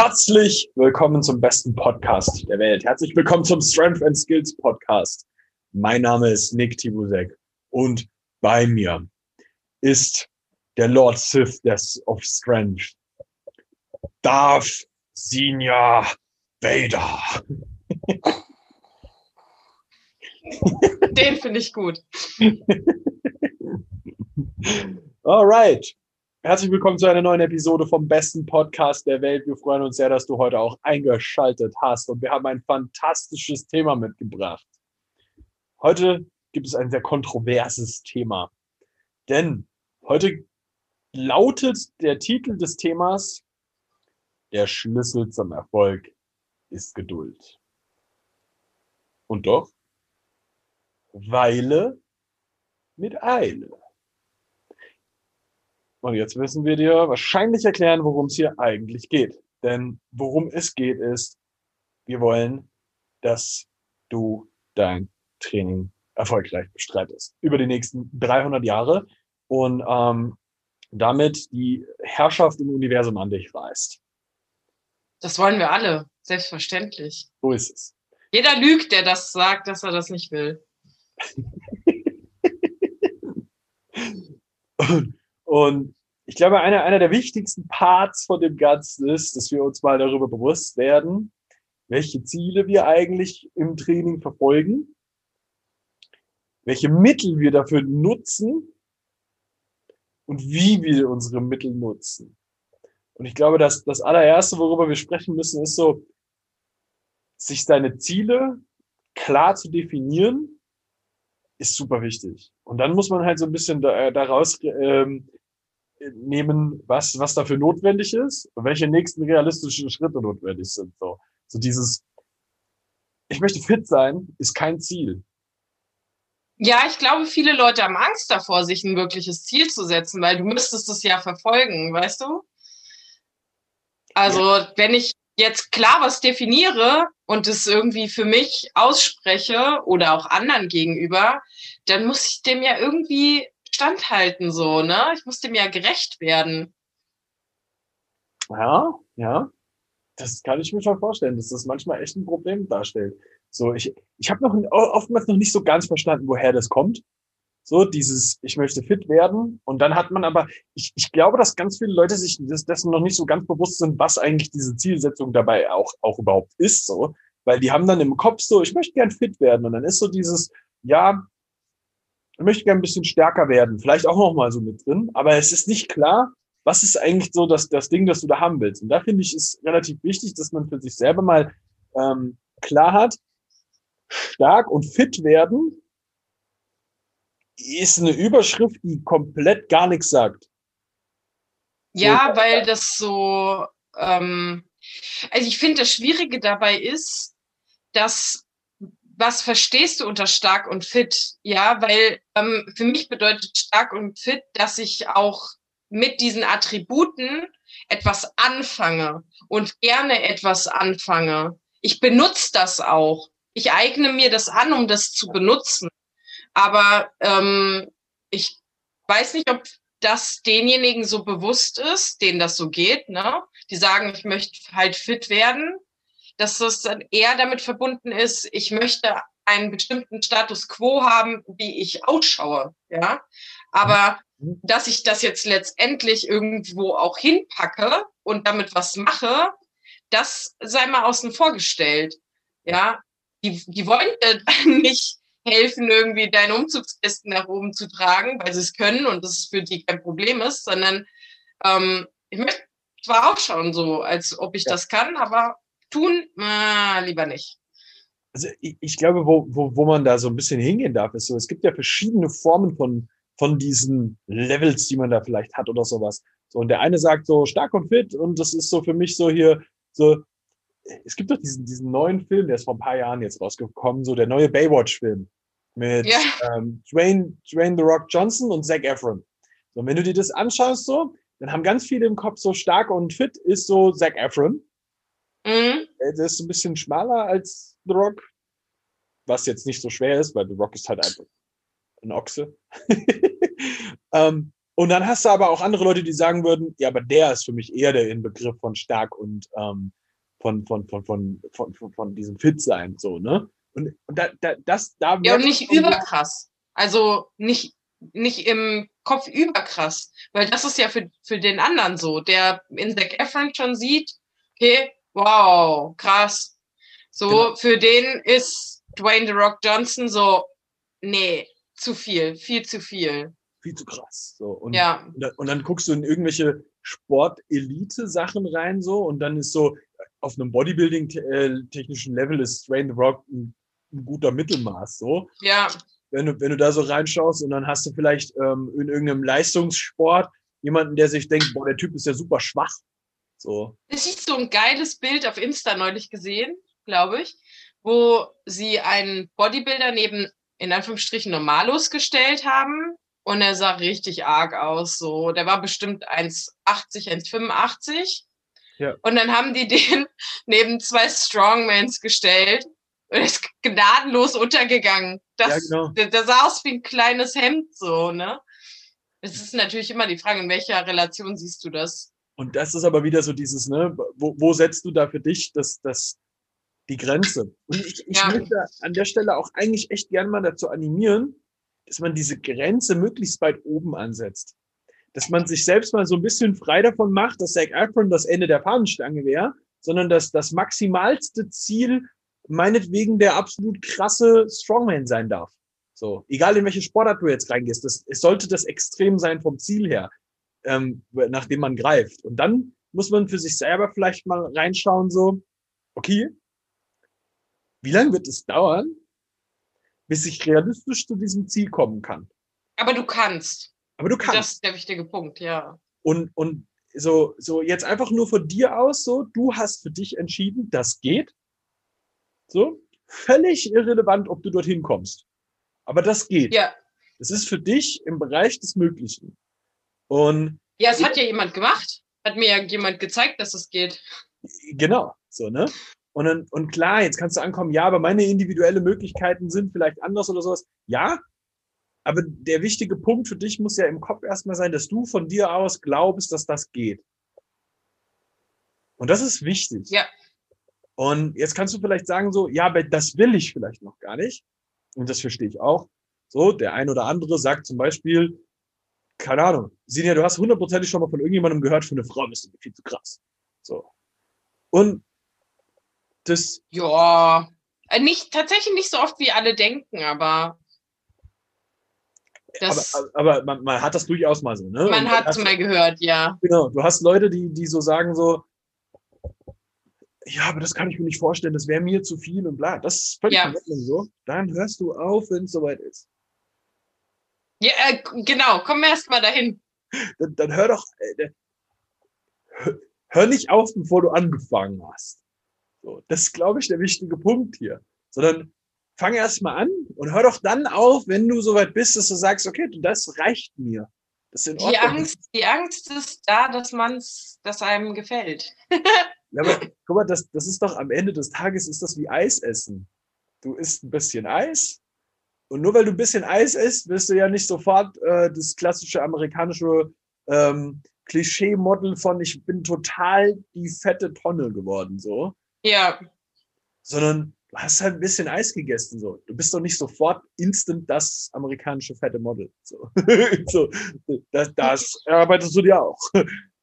Herzlich willkommen zum besten Podcast der Welt. Herzlich willkommen zum Strength and Skills Podcast. Mein Name ist Nick Tibusek und bei mir ist der Lord Sith des of Strength, Darth Senior Vader. Den finde ich gut. Alright. Herzlich willkommen zu einer neuen Episode vom besten Podcast der Welt. Wir freuen uns sehr, dass du heute auch eingeschaltet hast und wir haben ein fantastisches Thema mitgebracht. Heute gibt es ein sehr kontroverses Thema, denn heute lautet der Titel des Themas Der Schlüssel zum Erfolg ist Geduld. Und doch, Weile mit Eile. Und jetzt müssen wir dir wahrscheinlich erklären, worum es hier eigentlich geht. Denn worum es geht, ist, wir wollen, dass du dein Training erfolgreich bestreitest. Über die nächsten 300 Jahre und ähm, damit die Herrschaft im Universum an dich reißt. Das wollen wir alle, selbstverständlich. So ist es. Jeder lügt, der das sagt, dass er das nicht will. Und ich glaube, einer, einer der wichtigsten Parts von dem Ganzen ist, dass wir uns mal darüber bewusst werden, welche Ziele wir eigentlich im Training verfolgen, welche Mittel wir dafür nutzen und wie wir unsere Mittel nutzen. Und ich glaube, dass das allererste, worüber wir sprechen müssen, ist so, sich seine Ziele klar zu definieren, ist super wichtig. Und dann muss man halt so ein bisschen da, daraus ähm, nehmen, was, was dafür notwendig ist und welche nächsten realistischen Schritte notwendig sind. So, so dieses, ich möchte fit sein, ist kein Ziel. Ja, ich glaube, viele Leute haben Angst davor, sich ein wirkliches Ziel zu setzen, weil du müsstest es ja verfolgen, weißt du? Also, ja. wenn ich jetzt klar was definiere und es irgendwie für mich ausspreche oder auch anderen gegenüber, dann muss ich dem ja irgendwie standhalten, so, ne? Ich musste mir ja gerecht werden. Ja, ja. Das kann ich mir schon vorstellen, dass das manchmal echt ein Problem darstellt. So, ich, ich habe noch oftmals noch nicht so ganz verstanden, woher das kommt. So, dieses, ich möchte fit werden. Und dann hat man aber, ich, ich glaube, dass ganz viele Leute sich dessen noch nicht so ganz bewusst sind, was eigentlich diese Zielsetzung dabei auch, auch überhaupt ist. So, weil die haben dann im Kopf so, ich möchte gern fit werden. Und dann ist so dieses, ja, ich möchte gerne ein bisschen stärker werden, vielleicht auch noch mal so mit drin, aber es ist nicht klar, was ist eigentlich so das, das Ding, das du da haben willst. Und da finde ich es relativ wichtig, dass man für sich selber mal ähm, klar hat, stark und fit werden ist eine Überschrift, die komplett gar nichts sagt. Ja, so, weil das so, ähm, also ich finde, das Schwierige dabei ist, dass was verstehst du unter stark und fit? Ja, weil ähm, für mich bedeutet stark und fit, dass ich auch mit diesen Attributen etwas anfange und gerne etwas anfange. Ich benutze das auch. Ich eigne mir das an, um das zu benutzen. Aber ähm, ich weiß nicht, ob das denjenigen so bewusst ist, denen das so geht, ne? Die sagen, ich möchte halt fit werden dass das dann eher damit verbunden ist, ich möchte einen bestimmten Status quo haben, wie ich ausschaue, ja. Aber mhm. dass ich das jetzt letztendlich irgendwo auch hinpacke und damit was mache, das sei mal außen vor gestellt, ja. Die, die wollen äh, nicht helfen, irgendwie deine Umzugslisten nach oben zu tragen, weil sie es können und das für die kein Problem ist, sondern ähm, ich möchte zwar auch schauen, so, als ob ich ja. das kann, aber tun, äh, lieber nicht. Also ich, ich, glaube, wo, wo, wo man da so ein bisschen hingehen darf, ist so, es gibt ja verschiedene Formen von, von diesen Levels, die man da vielleicht hat oder sowas. So, und der eine sagt so stark und fit und das ist so für mich so hier, so, es gibt doch diesen, diesen neuen Film, der ist vor ein paar Jahren jetzt rausgekommen, so der neue Baywatch-Film mit ja. ähm, Dwayne, Dwayne The Rock Johnson und Zac Efron. So, und wenn du dir das anschaust, so, dann haben ganz viele im Kopf so stark und fit ist so Zac Efron. Mhm. Der ist ein bisschen schmaler als The Rock, was jetzt nicht so schwer ist, weil The Rock ist halt einfach ein Ochse. um, ähm, Und dann hast du aber auch andere Leute, die sagen würden, ja, aber der ist für mich eher der Inbegriff von stark und ähm, von, von, von, von, von, von, von diesem Fit sein, so, ne? Und, und da, da, das, da Ja, und nicht überkrass. Also nicht, nicht im Kopf überkrass. Weil das ist ja für, für den anderen so, der in Zac Efron schon sieht, okay, wow, krass. So, genau. für den ist Dwayne The Rock Johnson so, nee, zu viel, viel zu viel. Viel zu krass. So, und, ja. und, dann, guckst du in irgendwelche Sport-Elite-Sachen rein, so, und dann ist so, auf einem Bodybuilding-technischen Level ist Dwayne The Rock ein, ein guter Mittelmaß, so. Ja. Wenn du, wenn du da so reinschaust und dann hast du vielleicht ähm, in irgendeinem Leistungssport jemanden, der sich denkt, boah, der Typ ist ja super schwach. So. Es ist so ein geiles Bild auf Insta neulich gesehen, glaube ich, wo sie einen Bodybuilder neben, in Anführungsstrichen, Normalos gestellt haben. Und er sah richtig arg aus. So, der war bestimmt 1,80, 1,85. Ja. Und dann haben die den neben zwei Strongmans gestellt und ist gnadenlos untergegangen. Das, ja, genau. der, der sah aus wie ein kleines Hemd, so, ne? Es ist natürlich immer die Frage, in welcher Relation siehst du das? Und das ist aber wieder so dieses, ne, wo, wo setzt du da für dich das, das, die Grenze? Und ich, ich ja. möchte an der Stelle auch eigentlich echt gern mal dazu animieren, dass man diese Grenze möglichst weit oben ansetzt. Dass man sich selbst mal so ein bisschen frei davon macht, dass Zach Efron das Ende der Fahnenstange wäre, sondern dass das maximalste Ziel meinetwegen der absolut krasse Strongman sein darf. So, egal in welche Sportart du jetzt reingehst, das, es sollte das extrem sein vom Ziel her ähm, nachdem man greift. Und dann muss man für sich selber vielleicht mal reinschauen, so, okay, wie lange wird es dauern, bis ich realistisch zu diesem Ziel kommen kann? Aber du kannst. Aber du kannst. Das ist der wichtige Punkt, ja. Und, und so, so jetzt einfach nur von dir aus, so, du hast für dich entschieden, das geht. So, völlig irrelevant, ob du dorthin kommst. Aber das geht. Ja. Das ist für dich im Bereich des Möglichen. Und ja, es hat ja jemand gemacht. Hat mir ja jemand gezeigt, dass es geht. Genau, so, ne? Und, dann, und klar, jetzt kannst du ankommen, ja, aber meine individuellen Möglichkeiten sind vielleicht anders oder sowas. Ja, aber der wichtige Punkt für dich muss ja im Kopf erstmal sein, dass du von dir aus glaubst, dass das geht. Und das ist wichtig. Ja. Und jetzt kannst du vielleicht sagen so, ja, aber das will ich vielleicht noch gar nicht. Und das verstehe ich auch. So, der ein oder andere sagt zum Beispiel, keine Ahnung, Sinja, du hast hundertprozentig schon mal von irgendjemandem gehört, für eine Frau bist du viel zu krass. So. Und das. Ja, äh, nicht, tatsächlich nicht so oft, wie alle denken, aber. Das, aber, aber man, man, hat das durchaus mal so, ne? Man hat es mal gehört, ja. Genau, du hast Leute, die, die so sagen so, ja, aber das kann ich mir nicht vorstellen, das wäre mir zu viel und bla. Das ist völlig ja. so. Dann hörst du auf, wenn es soweit ist. Ja, äh, genau, komm erst mal dahin. Dann, dann hör doch, äh, hör, hör nicht auf, bevor du angefangen hast. So, das ist, glaube ich, der wichtige Punkt hier. Sondern fang erst mal an und hör doch dann auf, wenn du soweit bist, dass du sagst, okay, das reicht mir. Das ist in Ordnung. Die Angst, die Angst ist da, dass man's, dass einem gefällt. ja, aber guck mal, das, das ist doch am Ende des Tages ist das wie Eis essen. Du isst ein bisschen Eis, und nur weil du ein bisschen Eis isst, wirst du ja nicht sofort äh, das klassische amerikanische ähm, Klischee-Model von ich bin total die fette Tonne geworden, so. Ja. Sondern du hast halt ein bisschen Eis gegessen, so. Du bist doch nicht sofort instant das amerikanische fette Model, so. so das, das erarbeitest du dir auch.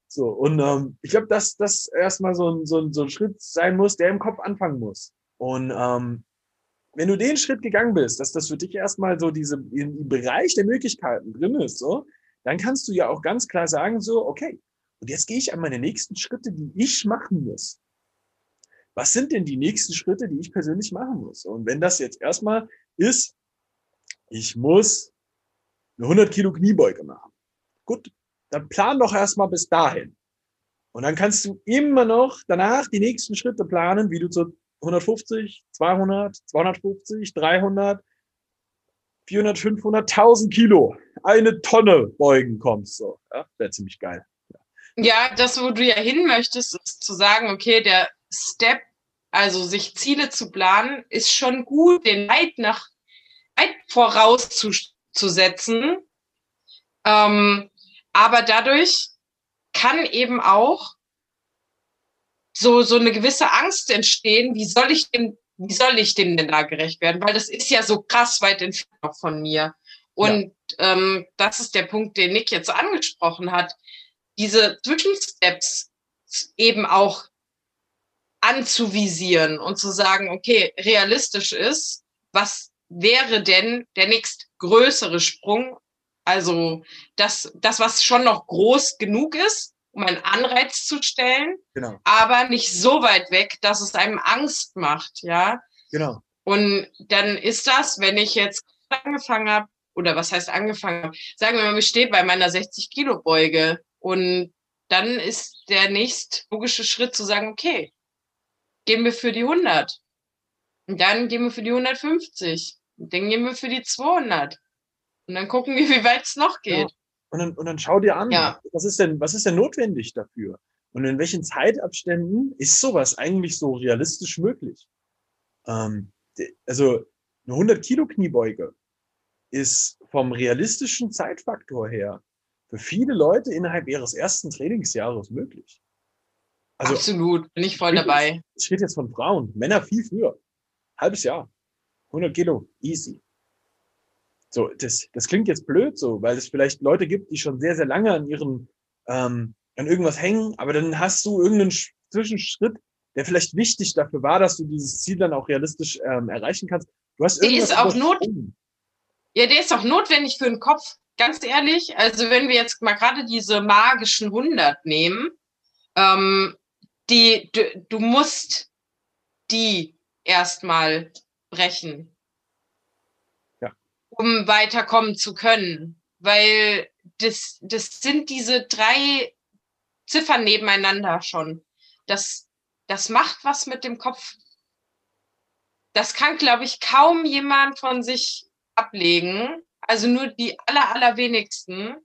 So, und ähm, ich glaube, dass das erstmal so ein, so, ein, so ein Schritt sein muss, der im Kopf anfangen muss. Und ähm, wenn du den Schritt gegangen bist, dass das für dich erstmal so diese im Bereich der Möglichkeiten drin ist, so, dann kannst du ja auch ganz klar sagen, so, okay, und jetzt gehe ich an meine nächsten Schritte, die ich machen muss. Was sind denn die nächsten Schritte, die ich persönlich machen muss? Und wenn das jetzt erstmal ist, ich muss eine 100 Kilo Kniebeuge machen. Gut, dann plan doch erstmal bis dahin. Und dann kannst du immer noch danach die nächsten Schritte planen, wie du zu 150, 200, 250, 300, 400, 500, 1000 Kilo, eine Tonne beugen kommst. So, ja, wäre ziemlich geil. Ja. das, wo du ja hin möchtest, ist zu sagen, okay, der Step, also sich Ziele zu planen, ist schon gut, den weit nach weit vorauszusetzen. Ähm, Aber dadurch kann eben auch so, so eine gewisse Angst entstehen, wie soll ich dem, wie soll ich dem denn da gerecht werden? Weil das ist ja so krass weit entfernt von mir. Und ja. ähm, das ist der Punkt, den Nick jetzt angesprochen hat. Diese Zwischensteps eben auch anzuvisieren und zu sagen, okay, realistisch ist, was wäre denn der nächst größere Sprung? Also das, das, was schon noch groß genug ist, um einen Anreiz zu stellen, genau. aber nicht so weit weg, dass es einem Angst macht, ja. Genau. Und dann ist das, wenn ich jetzt angefangen habe, oder was heißt angefangen habe, sagen wir mal, ich stehe bei meiner 60 Kilo Beuge und dann ist der nächst logische Schritt zu sagen, okay, gehen wir für die 100. Und dann gehen wir für die 150. Und dann gehen wir für die 200. Und dann gucken wir, wie weit es noch geht. Ja. Und, dann, und dann schau dir an, ja. was, ist denn, was ist denn notwendig dafür? Und in welchen Zeitabständen ist sowas eigentlich so realistisch möglich? Ähm, also eine 100 Kilo Kniebeuge ist vom realistischen Zeitfaktor her für viele Leute innerhalb ihres ersten Trainingsjahres möglich. Also, Absolut, bin ich voll dabei. Ich rede jetzt von Frauen, Männer viel früher. Halbes Jahr. 100 Kilo, easy. So, das, das klingt jetzt blöd so, weil es vielleicht Leute gibt, die schon sehr, sehr lange an ihren, ähm, an irgendwas hängen, aber dann hast du irgendeinen Zwischenschritt, der vielleicht wichtig dafür war, dass du dieses Ziel dann auch realistisch ähm, erreichen kannst. Du hast irgendwas ist auch not ja, der ist auch notwendig für den Kopf, ganz ehrlich. Also wenn wir jetzt mal gerade diese magischen 100 nehmen, ähm, die, du, du musst die erstmal brechen. Um weiterkommen zu können. Weil das, das sind diese drei Ziffern nebeneinander schon. Das, das macht was mit dem Kopf. Das kann, glaube ich, kaum jemand von sich ablegen. Also nur die aller, allerwenigsten,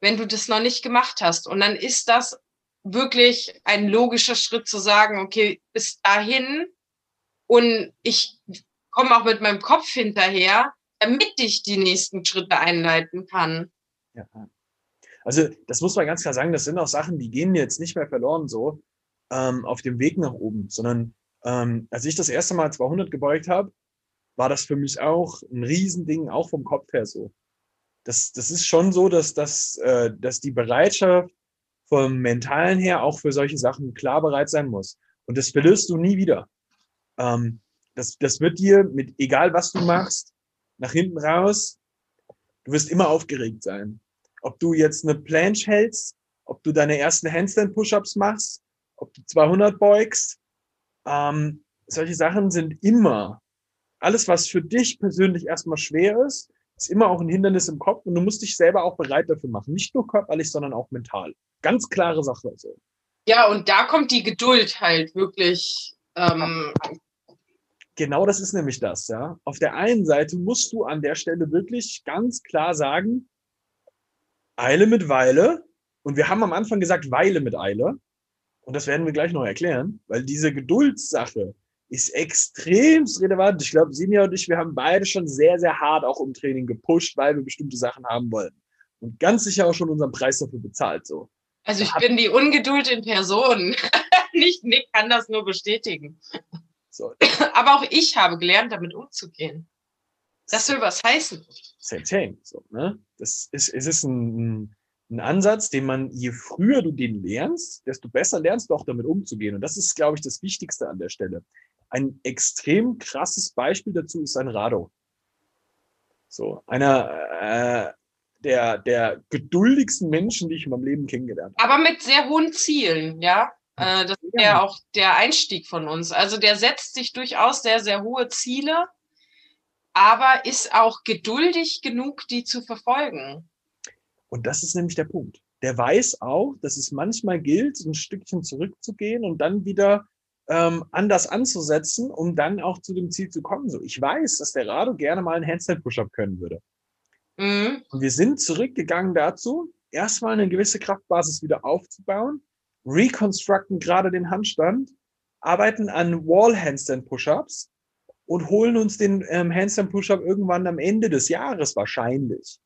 wenn du das noch nicht gemacht hast. Und dann ist das wirklich ein logischer Schritt zu sagen, okay, bis dahin und ich komme auch mit meinem Kopf hinterher, damit ich die nächsten Schritte einleiten kann. Ja. Also das muss man ganz klar sagen, das sind auch Sachen, die gehen jetzt nicht mehr verloren so ähm, auf dem Weg nach oben, sondern ähm, als ich das erste Mal 200 gebeugt habe, war das für mich auch ein Riesending, auch vom Kopf her so. Das, das ist schon so, dass, dass, äh, dass die Bereitschaft vom Mentalen her auch für solche Sachen klar bereit sein muss. Und das verlierst du nie wieder. Ähm, das, das wird dir mit, egal was du machst, nach hinten raus, du wirst immer aufgeregt sein. Ob du jetzt eine Planche hältst, ob du deine ersten Handstand-Push-Ups machst, ob du 200 beugst, ähm, solche Sachen sind immer, alles was für dich persönlich erstmal schwer ist, ist immer auch ein Hindernis im Kopf und du musst dich selber auch bereit dafür machen. Nicht nur körperlich, sondern auch mental. Ganz klare Sache. Also. Ja, und da kommt die Geduld halt wirklich. Ähm genau das ist nämlich das, ja. Auf der einen Seite musst du an der Stelle wirklich ganz klar sagen, Eile mit Weile. Und wir haben am Anfang gesagt, Weile mit Eile. Und das werden wir gleich noch erklären, weil diese Geduldssache, ist extrem relevant. Ich glaube, Sinja und ich, wir haben beide schon sehr, sehr hart auch im Training gepusht, weil wir bestimmte Sachen haben wollen. Und ganz sicher auch schon unseren Preis dafür bezahlt. So. Also ich bin die Ungeduld in Person. Nicht Nick kann das nur bestätigen. So. Aber auch ich habe gelernt, damit umzugehen. Das will was heißen. Same, same. So, ne? Das ist, es ist ein, ein Ansatz, den man, je früher du den lernst, desto besser lernst du auch damit umzugehen. Und das ist, glaube ich, das Wichtigste an der Stelle. Ein extrem krasses Beispiel dazu ist ein Rado. So, einer äh, der, der geduldigsten Menschen, die ich in meinem Leben kennengelernt habe. Aber mit sehr hohen Zielen, ja. Äh, das ist ja auch der Einstieg von uns. Also der setzt sich durchaus sehr, sehr hohe Ziele, aber ist auch geduldig genug, die zu verfolgen. Und das ist nämlich der Punkt. Der weiß auch, dass es manchmal gilt, ein Stückchen zurückzugehen und dann wieder ähm, anders anzusetzen, um dann auch zu dem Ziel zu kommen. So, ich weiß, dass der Rado gerne mal einen Handstand-Push-Up können würde. Mhm. Und wir sind zurückgegangen dazu, erstmal eine gewisse Kraftbasis wieder aufzubauen, reconstructen gerade den Handstand, arbeiten an Wall-Handstand-Push-Ups und holen uns den ähm, Handstand-Push-Up irgendwann am Ende des Jahres wahrscheinlich.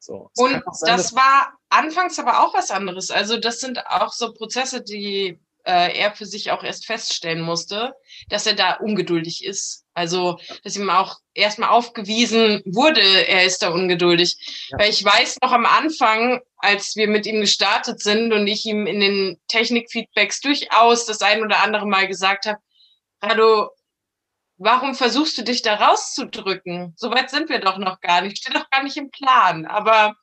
So, und sein, das war anfangs aber auch was anderes. Also das sind auch so Prozesse, die äh, er für sich auch erst feststellen musste, dass er da ungeduldig ist. Also, dass ihm auch erstmal aufgewiesen wurde, er ist da ungeduldig. Ja. Weil ich weiß noch am Anfang, als wir mit ihm gestartet sind und ich ihm in den Technikfeedbacks durchaus das ein oder andere Mal gesagt habe, Rado, warum versuchst du dich da rauszudrücken? Soweit sind wir doch noch gar nicht, steht doch gar nicht im Plan. Aber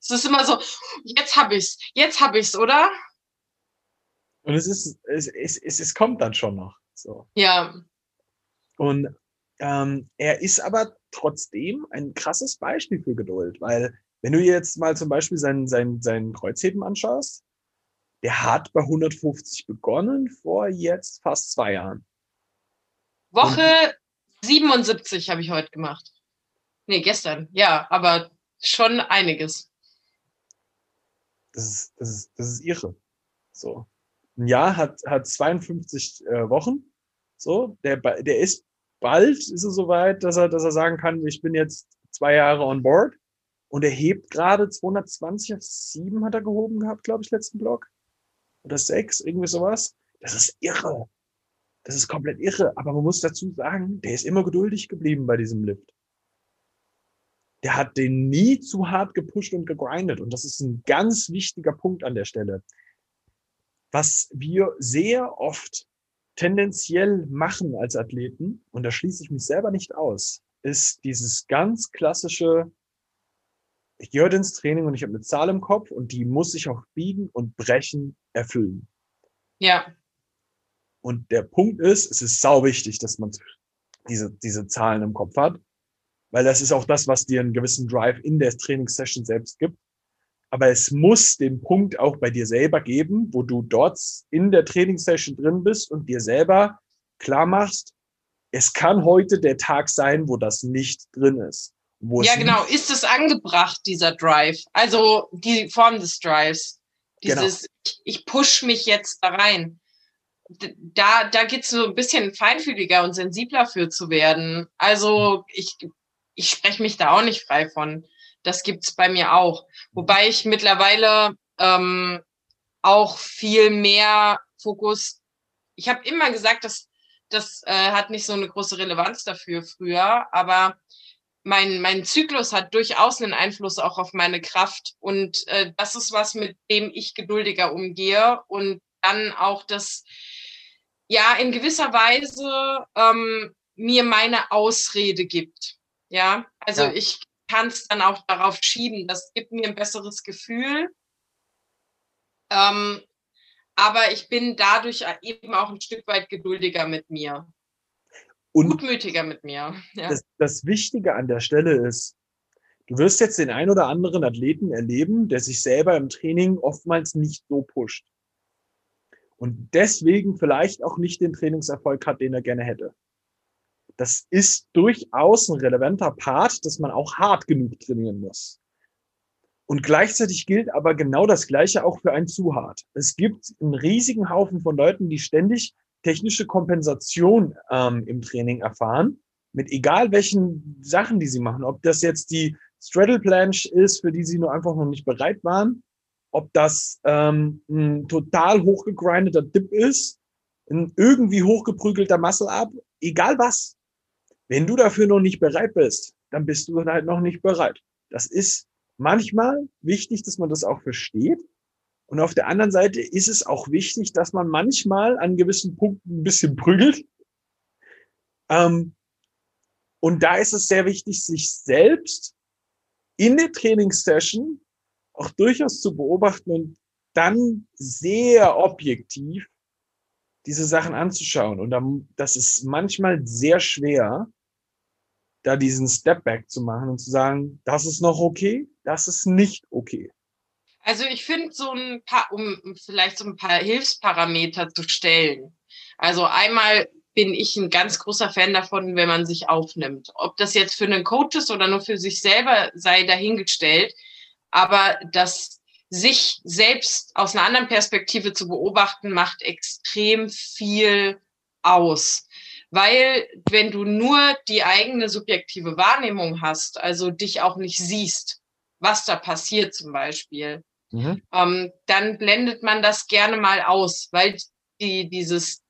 es ist immer so, jetzt hab ich's, jetzt hab ich's, oder? Und es ist, es, es, es, es kommt dann schon noch. So. Ja. Und ähm, er ist aber trotzdem ein krasses Beispiel für Geduld, weil wenn du jetzt mal zum Beispiel seinen, seinen, seinen Kreuzheben anschaust, der hat bei 150 begonnen vor jetzt fast zwei Jahren. Woche Und, 77 habe ich heute gemacht. Nee, gestern. Ja, aber schon einiges. Das ist, das ist, das ist irre. So ein Jahr hat, hat 52 äh, Wochen. So, der, der ist bald ist er soweit, dass er, dass er sagen kann, ich bin jetzt zwei Jahre on board. Und er hebt gerade 220 auf 7 hat er gehoben gehabt, glaube ich, letzten Block. Oder 6, irgendwie sowas. Das ist irre. Das ist komplett irre. Aber man muss dazu sagen, der ist immer geduldig geblieben bei diesem Lift. Der hat den nie zu hart gepusht und gegrindet. Und das ist ein ganz wichtiger Punkt an der Stelle was wir sehr oft tendenziell machen als Athleten, und da schließe ich mich selber nicht aus, ist dieses ganz klassische, ich gehe heute ins Training und ich habe eine Zahl im Kopf und die muss ich auch biegen und brechen erfüllen. Ja. Und der Punkt ist, es ist sau wichtig, dass man diese, diese Zahlen im Kopf hat, weil das ist auch das, was dir einen gewissen Drive in der Trainingssession selbst gibt aber es muss den Punkt auch bei dir selber geben, wo du dort in der Trainingssession drin bist und dir selber klar machst, es kann heute der Tag sein, wo das nicht drin ist. ja, genau. Ist es angebracht, dieser Drive? Also die Form des Drives. Dieses, genau. ich push mich jetzt da rein. Da, da geht es so ein bisschen feinfühliger und sensibler für zu werden. Also ich, ich spreche mich da auch nicht frei von. Das gibt's bei mir auch. Wobei ich mittlerweile ähm, auch viel mehr Fokus. Ich habe immer gesagt, dass das äh, hat nicht so eine große Relevanz dafür früher, aber mein, mein Zyklus hat durchaus einen Einfluss auch auf meine Kraft. Und äh, das ist was, mit dem ich geduldiger umgehe und dann auch das, ja, in gewisser Weise ähm, mir meine Ausrede gibt. Ja, also ja. ich kann es dann auch darauf schieben. Das gibt mir ein besseres Gefühl. Ähm, aber ich bin dadurch eben auch ein Stück weit geduldiger mit mir. Und gutmütiger mit mir. Ja. Das, das Wichtige an der Stelle ist, du wirst jetzt den ein oder anderen Athleten erleben, der sich selber im Training oftmals nicht so pusht. Und deswegen vielleicht auch nicht den Trainingserfolg hat, den er gerne hätte das ist durchaus ein relevanter Part, dass man auch hart genug trainieren muss. Und gleichzeitig gilt aber genau das Gleiche auch für ein zu hart. Es gibt einen riesigen Haufen von Leuten, die ständig technische Kompensation ähm, im Training erfahren, mit egal welchen Sachen, die sie machen. Ob das jetzt die Straddle Planche ist, für die sie nur einfach noch nicht bereit waren, ob das ähm, ein total hochgegrindeter Dip ist, ein irgendwie hochgeprügelter Muscle-Up, egal was. Wenn du dafür noch nicht bereit bist, dann bist du halt noch nicht bereit. Das ist manchmal wichtig, dass man das auch versteht. Und auf der anderen Seite ist es auch wichtig, dass man manchmal an gewissen Punkten ein bisschen prügelt. Ähm, und da ist es sehr wichtig, sich selbst in der Trainingssession auch durchaus zu beobachten und dann sehr objektiv diese Sachen anzuschauen. Und das ist manchmal sehr schwer, da diesen Step Back zu machen und zu sagen, das ist noch okay, das ist nicht okay. Also ich finde so ein paar, um vielleicht so ein paar Hilfsparameter zu stellen. Also einmal bin ich ein ganz großer Fan davon, wenn man sich aufnimmt. Ob das jetzt für einen Coach ist oder nur für sich selber sei dahingestellt. Aber das sich selbst aus einer anderen Perspektive zu beobachten, macht extrem viel aus. Weil wenn du nur die eigene subjektive Wahrnehmung hast, also dich auch nicht siehst, was da passiert zum Beispiel, mhm. ähm, dann blendet man das gerne mal aus, weil die, dieses,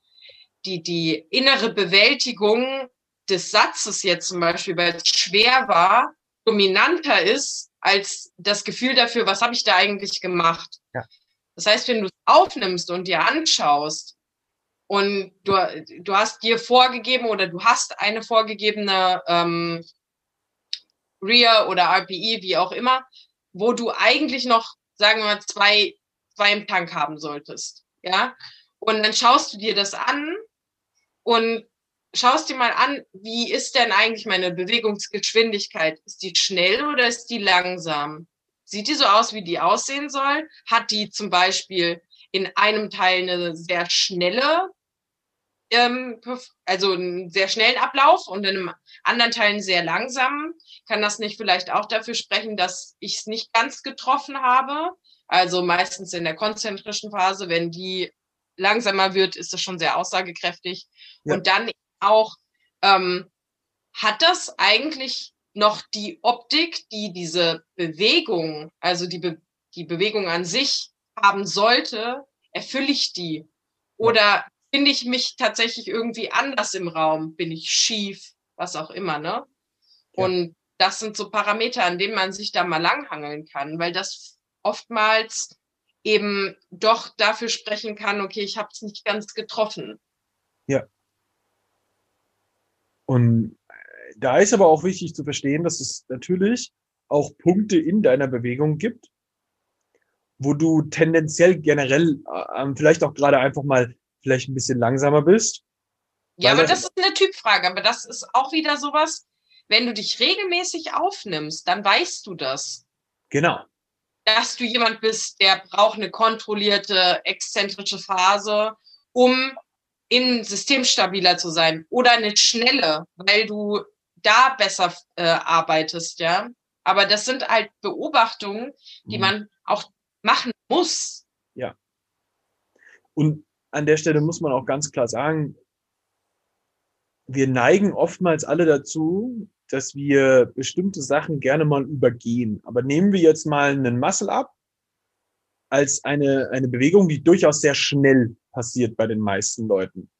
die, die innere Bewältigung des Satzes jetzt zum Beispiel, weil es schwer war, dominanter ist als das Gefühl dafür, was habe ich da eigentlich gemacht. Ja. Das heißt, wenn du es aufnimmst und dir anschaust und du, du hast dir vorgegeben oder du hast eine vorgegebene ähm, RIA oder RPE, wie auch immer, wo du eigentlich noch, sagen wir mal, zwei, zwei im Tank haben solltest. Ja. Und dann schaust du dir das an und schaust dir mal an, wie ist denn eigentlich meine Bewegungsgeschwindigkeit? Ist die schnell oder ist die langsam? Sieht die so aus, wie die aussehen soll? Hat die zum Beispiel in einem Teil eine sehr schnelle, ähm, also einen sehr schnellen Ablauf und in einem anderen Teil einen sehr langsamen? Kann das nicht vielleicht auch dafür sprechen, dass ich es nicht ganz getroffen habe? Also meistens in der konzentrischen Phase, wenn die langsamer wird, ist das schon sehr aussagekräftig. Ja. Und dann auch, ähm, hat das eigentlich noch die Optik, die diese Bewegung, also die, Be die Bewegung an sich haben sollte, erfülle ich die? Oder finde ich mich tatsächlich irgendwie anders im Raum? Bin ich schief? Was auch immer, ne? Ja. Und das sind so Parameter, an denen man sich da mal langhangeln kann, weil das oftmals eben doch dafür sprechen kann, okay, ich habe es nicht ganz getroffen. Ja, und äh, da ist aber auch wichtig zu verstehen, dass es natürlich auch Punkte in deiner Bewegung gibt, wo du tendenziell generell äh, vielleicht auch gerade einfach mal vielleicht ein bisschen langsamer bist. Ja, aber das, ist eine Typfrage, aber das ist auch wieder sowas, wenn du dich regelmäßig aufnimmst, dann weißt du das. Genau. Dass du jemand bist, der braucht eine kontrollierte, exzentrische Phase, um in System stabiler zu sein oder eine schnelle, weil du da besser äh, arbeitest, ja. Aber das sind halt Beobachtungen, die mhm. man auch machen muss. Ja. Und an der Stelle muss man auch ganz klar sagen, wir neigen oftmals alle dazu, dass wir bestimmte Sachen gerne mal übergehen. Aber nehmen wir jetzt mal einen Muscle ab als eine, eine Bewegung, die durchaus sehr schnell passiert bei den meisten Leuten.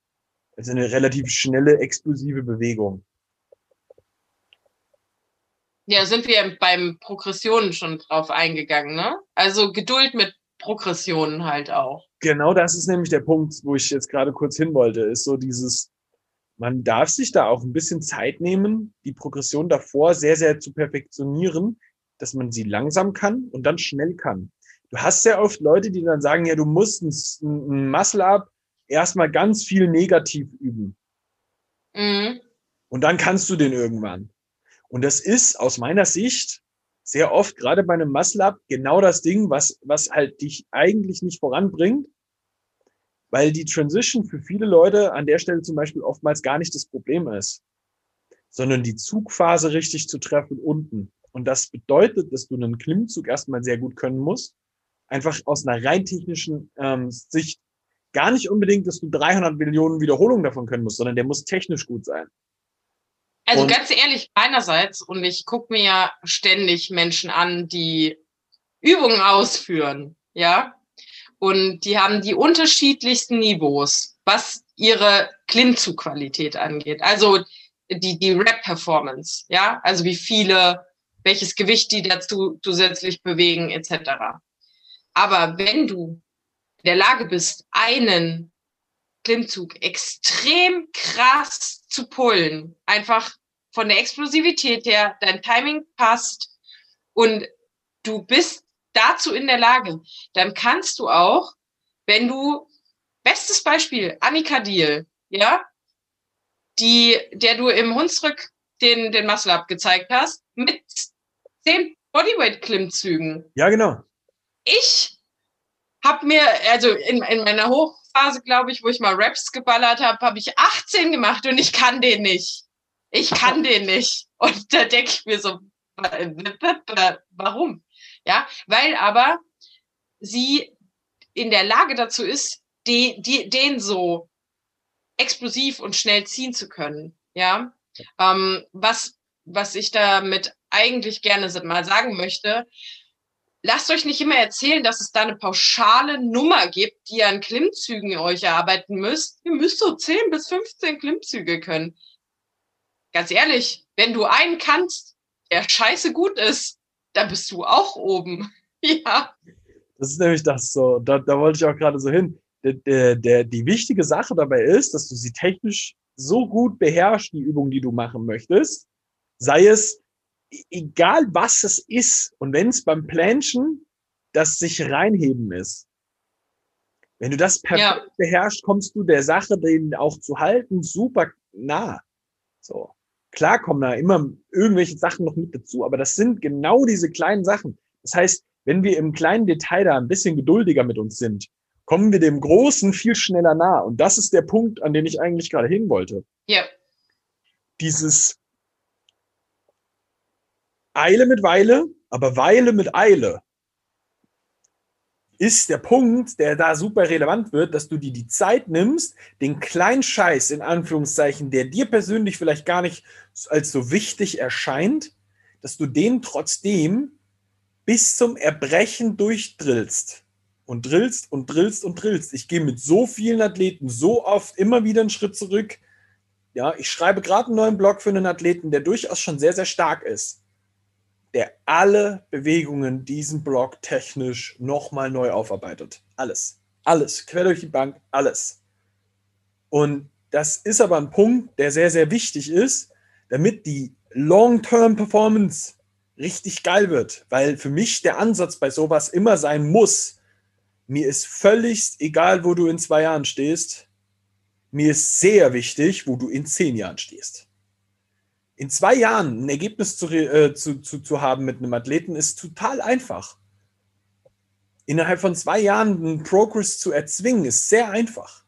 Also eine relativ schnelle, explosive Bewegung. Ja, sind wir beim Progressionen schon drauf eingegangen, ne? Also Geduld mit Progressionen halt auch. Genau das ist nämlich der Punkt, wo ich jetzt gerade kurz hin wollte, ist so dieses, man darf sich da auch ein bisschen Zeit nehmen, die Progression davor sehr, sehr zu perfektionieren, dass man sie langsam kann und dann schnell kann. Du hast sehr oft Leute, die dann sagen, ja, du musst ein, ein Muscle-Up erstmal ganz viel negativ üben. Mhm. Und dann kannst du den irgendwann. Und das ist aus meiner Sicht sehr oft, gerade bei einem Muscle-Up, genau das Ding, was, was halt dich eigentlich nicht voranbringt, weil die Transition für viele Leute an der Stelle zum Beispiel oftmals gar nicht das Problem ist, sondern die Zugphase richtig zu treffen unten. Und das bedeutet, dass du einen Klimmzug erstmal sehr gut können musst, einfach aus einer rein technischen ähm, Sicht gar nicht unbedingt, dass du 300 Millionen Wiederholungen davon können musst, sondern der muss technisch gut sein. Also und ganz ehrlich, meinerseits, und ich gucke mir ja ständig Menschen an, die Übungen ausführen, ja, und die haben die unterschiedlichsten Niveaus, was ihre Klimmzugqualität angeht. Also die, die Rap-Performance, ja, also wie viele, welches Gewicht die dazu zusätzlich bewegen, etc. Aber wenn du in der Lage bist, einen Klimmzug extrem krass zu pullen, einfach von der Explosivität her, dein Timing passt und du bist dazu in der Lage, dann kannst du auch, wenn du, bestes Beispiel, Annika Diel, ja, die, der du im Hunsrück den, den Muscle Up gezeigt hast, mit zehn Bodyweight-Klimmzügen. Ja, genau. Ich habe mir, also in, in meiner Hochphase, glaube ich, wo ich mal Raps geballert habe, habe ich 18 gemacht und ich kann den nicht. Ich kann den nicht. Und da denke ich mir so, warum? Ja, weil aber sie in der Lage dazu ist, die, die, den so explosiv und schnell ziehen zu können. Ja, ähm, was, was ich damit eigentlich gerne mal sagen möchte, lasst euch nicht immer erzählen, dass es da eine pauschale Nummer gibt, die ihr an Klimmzügen euch erarbeiten müsst. Ihr müsst so 10 bis 15 Klimmzüge können. Ganz ehrlich, wenn du einen kannst, der scheiße gut ist, dann bist du auch oben. ja. Das ist nämlich das so. Da, da wollte ich auch gerade so hin. Der, der, der, die wichtige Sache dabei ist, dass du sie technisch so gut beherrschst, die Übung, die du machen möchtest. Sei es egal was es ist und wenn es beim Planchen das sich reinheben ist. Wenn du das perfekt ja. beherrschst, kommst du der Sache, den auch zu halten, super nah. So. Klar kommen da immer irgendwelche Sachen noch mit dazu, aber das sind genau diese kleinen Sachen. Das heißt, wenn wir im kleinen Detail da ein bisschen geduldiger mit uns sind, kommen wir dem Großen viel schneller nah. Und das ist der Punkt, an den ich eigentlich gerade hin wollte. Ja. Dieses Eile mit Weile, aber Weile mit Eile ist der Punkt, der da super relevant wird, dass du dir die Zeit nimmst, den kleinen Scheiß in Anführungszeichen, der dir persönlich vielleicht gar nicht als so wichtig erscheint, dass du den trotzdem bis zum Erbrechen durchdrillst. Und drillst und drillst und drillst. Ich gehe mit so vielen Athleten so oft immer wieder einen Schritt zurück. Ja, ich schreibe gerade einen neuen Blog für einen Athleten, der durchaus schon sehr, sehr stark ist der alle Bewegungen diesen Block technisch nochmal neu aufarbeitet. Alles. Alles. Quer durch die Bank, alles. Und das ist aber ein Punkt, der sehr, sehr wichtig ist, damit die Long-Term-Performance richtig geil wird. Weil für mich der Ansatz bei sowas immer sein muss, mir ist völlig egal, wo du in zwei Jahren stehst. Mir ist sehr wichtig, wo du in zehn Jahren stehst in zwei Jahren ein Ergebnis zu, äh, zu, zu, zu haben mit einem Athleten ist total einfach. Innerhalb von zwei Jahren einen Progress zu erzwingen, ist sehr einfach.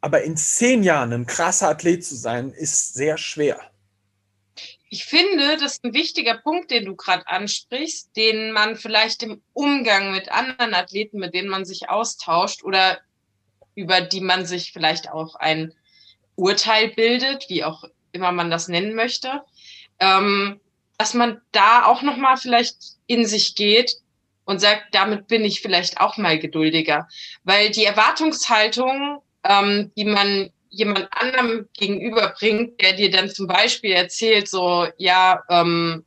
Aber in zehn Jahren ein krasser Athlet zu sein, ist sehr schwer. Ich finde, das ist ein wichtiger Punkt, den du gerade ansprichst, den man vielleicht im Umgang mit anderen Athleten, mit denen man sich austauscht oder über die man sich vielleicht auch ein Urteil bildet, wie auch immer man das nennen möchte, ähm, dass man da auch noch mal vielleicht in sich geht und sagt, damit bin ich vielleicht auch mal geduldiger, weil die Erwartungshaltung, ähm, die man jemand anderem gegenüberbringt, der dir dann zum Beispiel erzählt, so ja, ähm,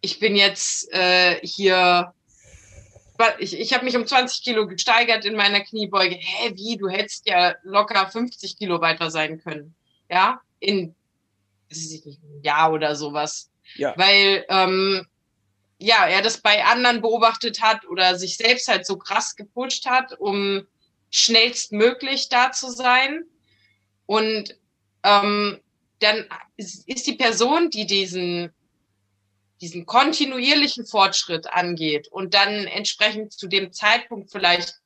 ich bin jetzt äh, hier ich, ich habe mich um 20 Kilo gesteigert in meiner Kniebeuge. Hä, wie? Du hättest ja locker 50 Kilo weiter sein können. Ja, in ein Jahr oder sowas. Ja. Weil ähm, ja, er das bei anderen beobachtet hat oder sich selbst halt so krass gepusht hat, um schnellstmöglich da zu sein. Und ähm, dann ist die Person, die diesen, diesen kontinuierlichen Fortschritt angeht und dann entsprechend zu dem Zeitpunkt vielleicht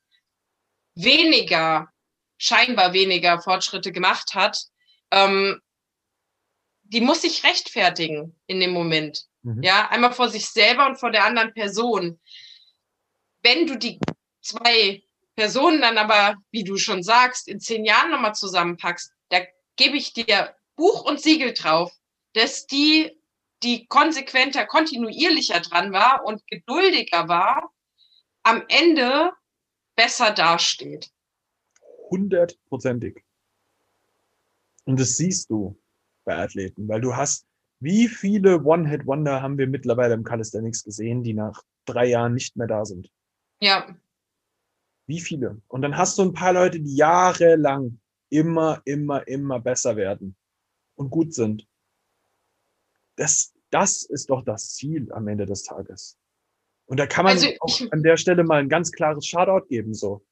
weniger, scheinbar weniger Fortschritte gemacht hat, ähm, die muss sich rechtfertigen in dem Moment. Mhm. Ja, einmal vor sich selber und vor der anderen Person. Wenn du die zwei Personen dann aber, wie du schon sagst, in zehn Jahren nochmal zusammenpackst, da gebe ich dir Buch und Siegel drauf, dass die, die konsequenter, kontinuierlicher dran war und geduldiger war, am Ende besser dasteht. Hundertprozentig. Und das siehst du bei Athleten, weil du hast, wie viele One-Hit-Wonder haben wir mittlerweile im Calisthenics gesehen, die nach drei Jahren nicht mehr da sind? Ja. Wie viele? Und dann hast du ein paar Leute, die jahrelang immer, immer, immer besser werden und gut sind. Das, das ist doch das Ziel am Ende des Tages. Und da kann man also auch an der Stelle mal ein ganz klares Shoutout geben, so.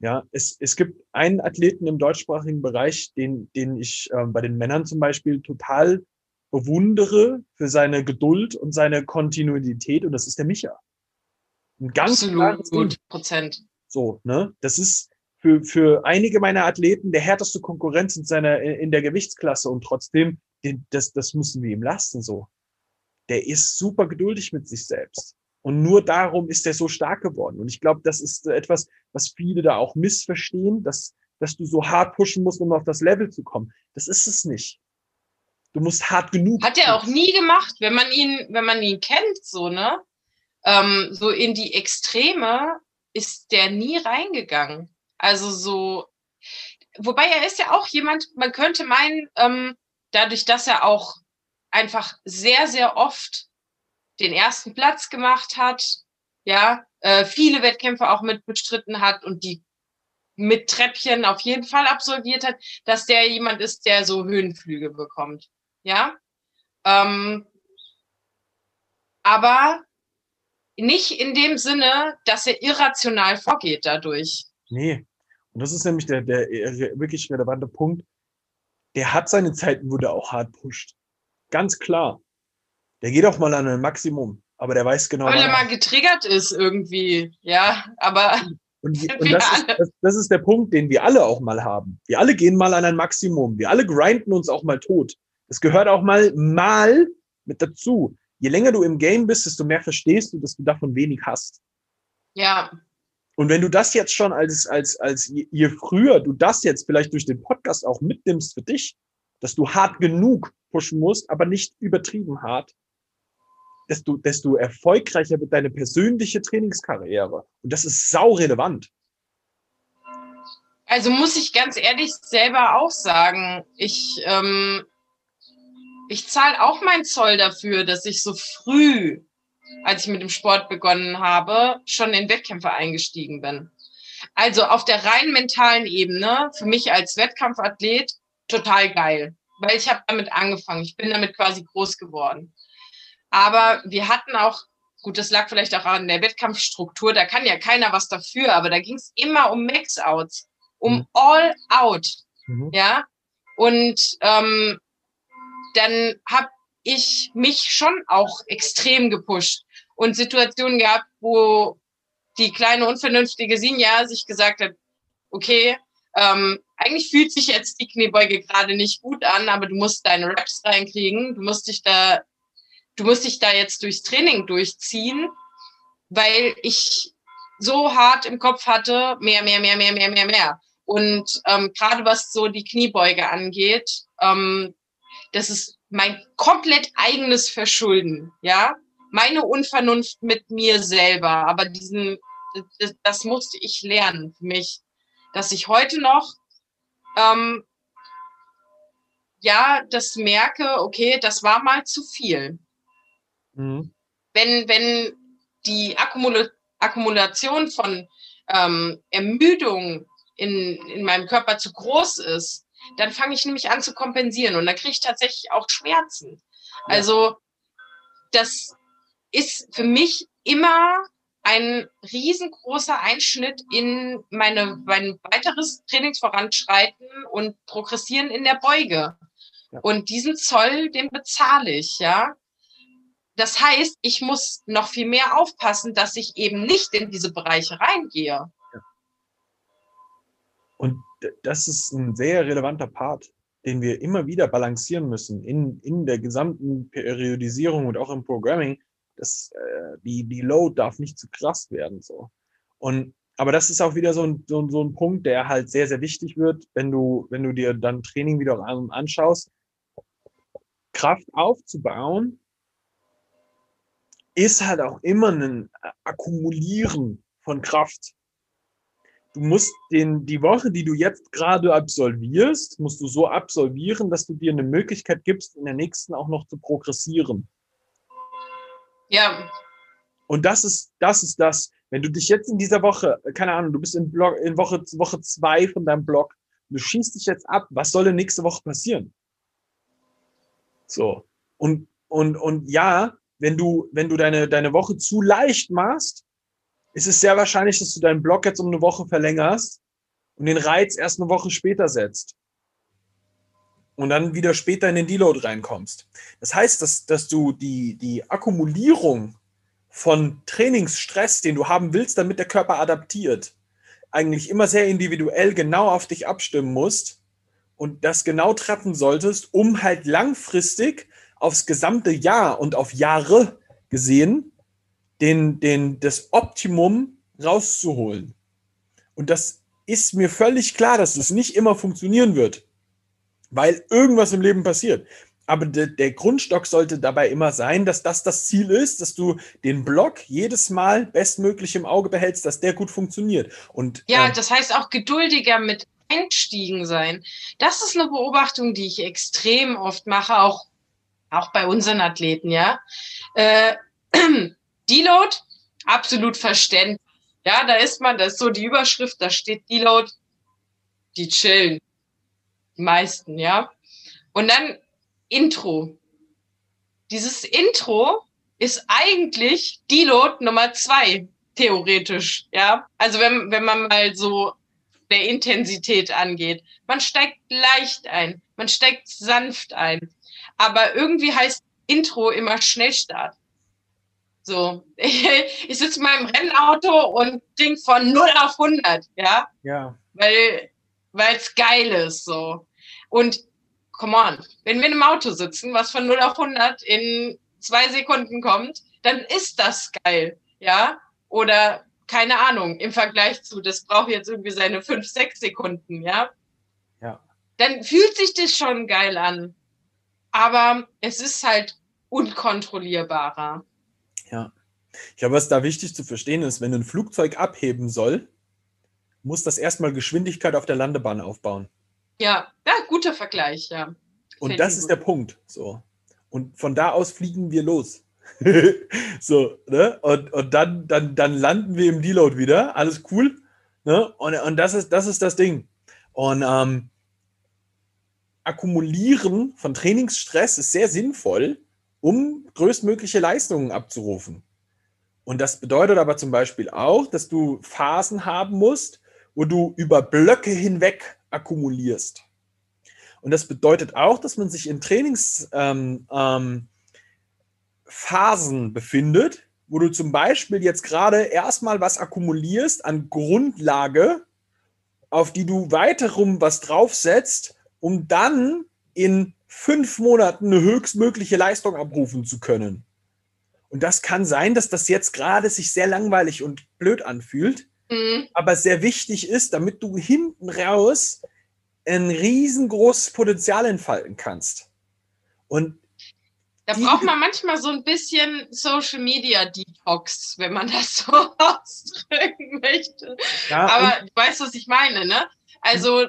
Ja, es, es gibt einen Athleten im deutschsprachigen Bereich, den, den ich äh, bei den Männern zum Beispiel total bewundere für seine Geduld und seine Kontinuität und das ist der Micha. Ein ganz Absolut, Prozent. So, ne? Das ist für, für einige meiner Athleten der härteste Konkurrenz in seiner, in der Gewichtsklasse und trotzdem, den, das, das müssen wir ihm lassen, so. Der ist super geduldig mit sich selbst. Und nur darum ist er so stark geworden. Und ich glaube, das ist etwas, was viele da auch missverstehen, dass, dass du so hart pushen musst, um auf das Level zu kommen. Das ist es nicht. Du musst hart genug. Hat er auch nie gemacht, wenn man ihn, wenn man ihn kennt, so, ne? Ähm, so in die Extreme ist der nie reingegangen. Also so, wobei er ist ja auch jemand, man könnte meinen, ähm, dadurch, dass er auch einfach sehr, sehr oft den ersten Platz gemacht hat, ja, äh, viele Wettkämpfe auch mit bestritten hat und die mit Treppchen auf jeden Fall absolviert hat, dass der jemand ist, der so Höhenflüge bekommt. Ja. Ähm, aber nicht in dem Sinne, dass er irrational vorgeht dadurch. Nee. Und das ist nämlich der, der wirklich relevante Punkt. Der hat seine Zeiten, wo der auch hart pusht. Ganz klar. Der geht auch mal an ein Maximum, aber der weiß genau. Weil er mal getriggert ist irgendwie, ja, aber. Und, und das, ist, das, das, ist, der Punkt, den wir alle auch mal haben. Wir alle gehen mal an ein Maximum. Wir alle grinden uns auch mal tot. Das gehört auch mal, mal mit dazu. Je länger du im Game bist, desto mehr verstehst du, dass du davon wenig hast. Ja. Und wenn du das jetzt schon als, als, als je, je früher du das jetzt vielleicht durch den Podcast auch mitnimmst für dich, dass du hart genug pushen musst, aber nicht übertrieben hart, desto, desto erfolgreicher wird deine persönliche Trainingskarriere. Und das ist sau relevant. Also muss ich ganz ehrlich selber auch sagen, ich, ähm, ich zahle auch meinen Zoll dafür, dass ich so früh, als ich mit dem Sport begonnen habe, schon in Wettkämpfe eingestiegen bin. Also auf der rein mentalen Ebene, für mich als Wettkampfathlet, total geil, weil ich habe damit angefangen. Ich bin damit quasi groß geworden. Aber wir hatten auch, gut, das lag vielleicht auch an der Wettkampfstruktur, da kann ja keiner was dafür, aber da ging es immer um Max-Outs, um mhm. All-Out. Mhm. Ja. Und ähm, dann habe ich mich schon auch extrem gepusht und Situationen gehabt, wo die kleine unvernünftige Sinja sich gesagt hat, okay, ähm, eigentlich fühlt sich jetzt die Kniebeuge gerade nicht gut an, aber du musst deine Reps reinkriegen, du musst dich da du musst dich da jetzt durchs Training durchziehen, weil ich so hart im Kopf hatte, mehr, mehr, mehr, mehr, mehr, mehr, mehr. Und ähm, gerade was so die Kniebeuge angeht, ähm, das ist mein komplett eigenes Verschulden, ja. Meine Unvernunft mit mir selber, aber diesen, das, das musste ich lernen für mich, dass ich heute noch ähm, ja das merke, okay, das war mal zu viel. Mhm. Wenn, wenn die Akkumula Akkumulation von ähm, Ermüdung in, in meinem Körper zu groß ist, dann fange ich nämlich an zu kompensieren und dann kriege ich tatsächlich auch Schmerzen. Ja. Also das ist für mich immer ein riesengroßer Einschnitt in meine, mein weiteres Trainingsvoranschreiten und Progressieren in der Beuge. Ja. Und diesen Zoll, den bezahle ich, ja. Das heißt, ich muss noch viel mehr aufpassen, dass ich eben nicht in diese Bereiche reingehe. Und das ist ein sehr relevanter Part, den wir immer wieder balancieren müssen in, in der gesamten Periodisierung und auch im Programming. Das, äh, die, die Load darf nicht zu krass werden. So. Und, aber das ist auch wieder so ein, so, so ein Punkt, der halt sehr, sehr wichtig wird, wenn du, wenn du dir dann Training wieder anschaust. Kraft aufzubauen ist halt auch immer ein Akkumulieren von Kraft. Du musst den, die Woche, die du jetzt gerade absolvierst, musst du so absolvieren, dass du dir eine Möglichkeit gibst, in der nächsten auch noch zu progressieren. Ja. Und das ist, das ist das. Wenn du dich jetzt in dieser Woche, keine Ahnung, du bist in, Blog, in Woche, Woche zwei von deinem Blog, du schießt dich jetzt ab, was soll denn nächste Woche passieren? So. Und, und, und ja, wenn du, wenn du deine, deine Woche zu leicht machst, ist es sehr wahrscheinlich, dass du deinen Block jetzt um eine Woche verlängerst und den Reiz erst eine Woche später setzt. Und dann wieder später in den Deload reinkommst. Das heißt, dass, dass du die, die Akkumulierung von Trainingsstress, den du haben willst, damit der Körper adaptiert, eigentlich immer sehr individuell genau auf dich abstimmen musst und das genau treffen solltest, um halt langfristig aufs gesamte Jahr und auf Jahre gesehen den, den, das Optimum rauszuholen. Und das ist mir völlig klar, dass das nicht immer funktionieren wird, weil irgendwas im Leben passiert. aber de, der Grundstock sollte dabei immer sein, dass das das Ziel ist, dass du den Block jedes Mal bestmöglich im Auge behältst, dass der gut funktioniert. Und, ja, ähm, das heißt auch geduldiger mit Einstiegen sein. Das ist eine Beobachtung, die ich extrem oft mache, auch, auch bei unseren Athleten, ja. Äh, Deload, absolut verständlich. Ja, da ist man, das ist so die Überschrift, da steht Deload, die chillen. Die meisten, ja. Und dann Intro. Dieses Intro ist eigentlich Deload Nummer zwei, theoretisch, ja. Also wenn, wenn man mal so der Intensität angeht. Man steigt leicht ein, man steigt sanft ein. Aber irgendwie heißt Intro immer Schnellstart. So, ich, sitze mal im Rennauto und ding von 0 auf 100, ja? Ja. Weil es geil ist, so. Und come on, wenn wir im Auto sitzen, was von 0 auf 100 in zwei Sekunden kommt, dann ist das geil, ja? Oder keine Ahnung, im Vergleich zu, das braucht jetzt irgendwie seine fünf, sechs Sekunden, ja? Ja. Dann fühlt sich das schon geil an. Aber es ist halt unkontrollierbarer. Ja. Ich glaube, was da wichtig zu verstehen ist, wenn ein Flugzeug abheben soll, muss das erstmal Geschwindigkeit auf der Landebahn aufbauen. Ja, ja guter Vergleich, ja. Und Fällt das ist gut. der Punkt. So. Und von da aus fliegen wir los. so, ne? Und, und dann, dann, dann landen wir im Deload wieder. Alles cool. Ne? Und, und das, ist, das ist das Ding. Und ähm, Akkumulieren von Trainingsstress ist sehr sinnvoll, um größtmögliche Leistungen abzurufen. Und das bedeutet aber zum Beispiel auch, dass du Phasen haben musst, wo du über Blöcke hinweg akkumulierst. Und das bedeutet auch, dass man sich in Trainings ähm, ähm, befindet, wo du zum Beispiel jetzt gerade erstmal was akkumulierst an Grundlage, auf die du weiterum was draufsetzt, um dann in fünf Monaten eine höchstmögliche Leistung abrufen zu können. Und das kann sein, dass das jetzt gerade sich sehr langweilig und blöd anfühlt, mhm. aber sehr wichtig ist, damit du hinten raus ein riesengroßes Potenzial entfalten kannst. Und da braucht man manchmal so ein bisschen Social Media Detox, wenn man das so ausdrücken möchte. Ja, Aber du weißt, was ich meine, ne? Also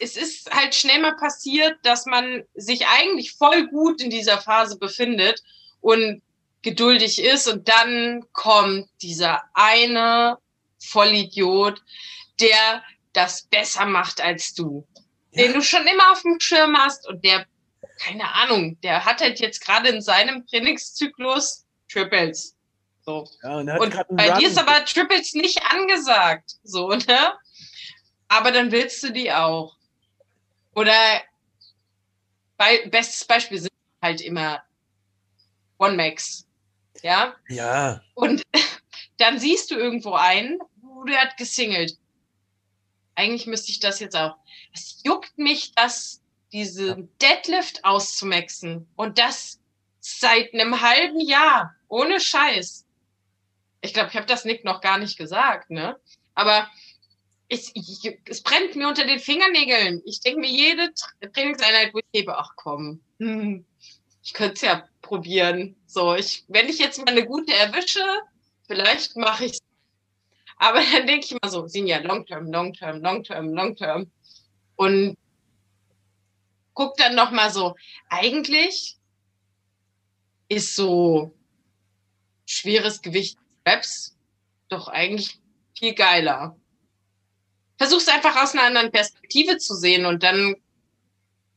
es ist halt schnell mal passiert, dass man sich eigentlich voll gut in dieser Phase befindet und geduldig ist und dann kommt dieser eine Vollidiot, der das besser macht als du, ja. den du schon immer auf dem Schirm hast und der keine Ahnung, der hat halt jetzt gerade in seinem Trainingszyklus Triples. So. Ja, und, und bei Run. dir ist aber Triples nicht angesagt. So, ne? Aber dann willst du die auch. Oder bei, bestes Beispiel sind halt immer One Max. Ja? Ja. Und dann siehst du irgendwo einen, der hat gesingelt. Eigentlich müsste ich das jetzt auch. Es juckt mich das diesen Deadlift auszumaxen und das seit einem halben Jahr, ohne Scheiß. Ich glaube, ich habe das Nick noch gar nicht gesagt, ne? Aber es, ich, es brennt mir unter den Fingernägeln. Ich denke mir jede Trainingseinheit, wo ich hebe, ach komm, hm, ich könnte es ja probieren. So, ich, wenn ich jetzt mal eine gute erwische, vielleicht mache ich es. Aber dann denke ich immer so, sind ja long term, long term, long term, long term. Und guck dann noch mal so, eigentlich ist so schweres Gewicht Raps doch eigentlich viel geiler. Versuch's einfach aus einer anderen Perspektive zu sehen und dann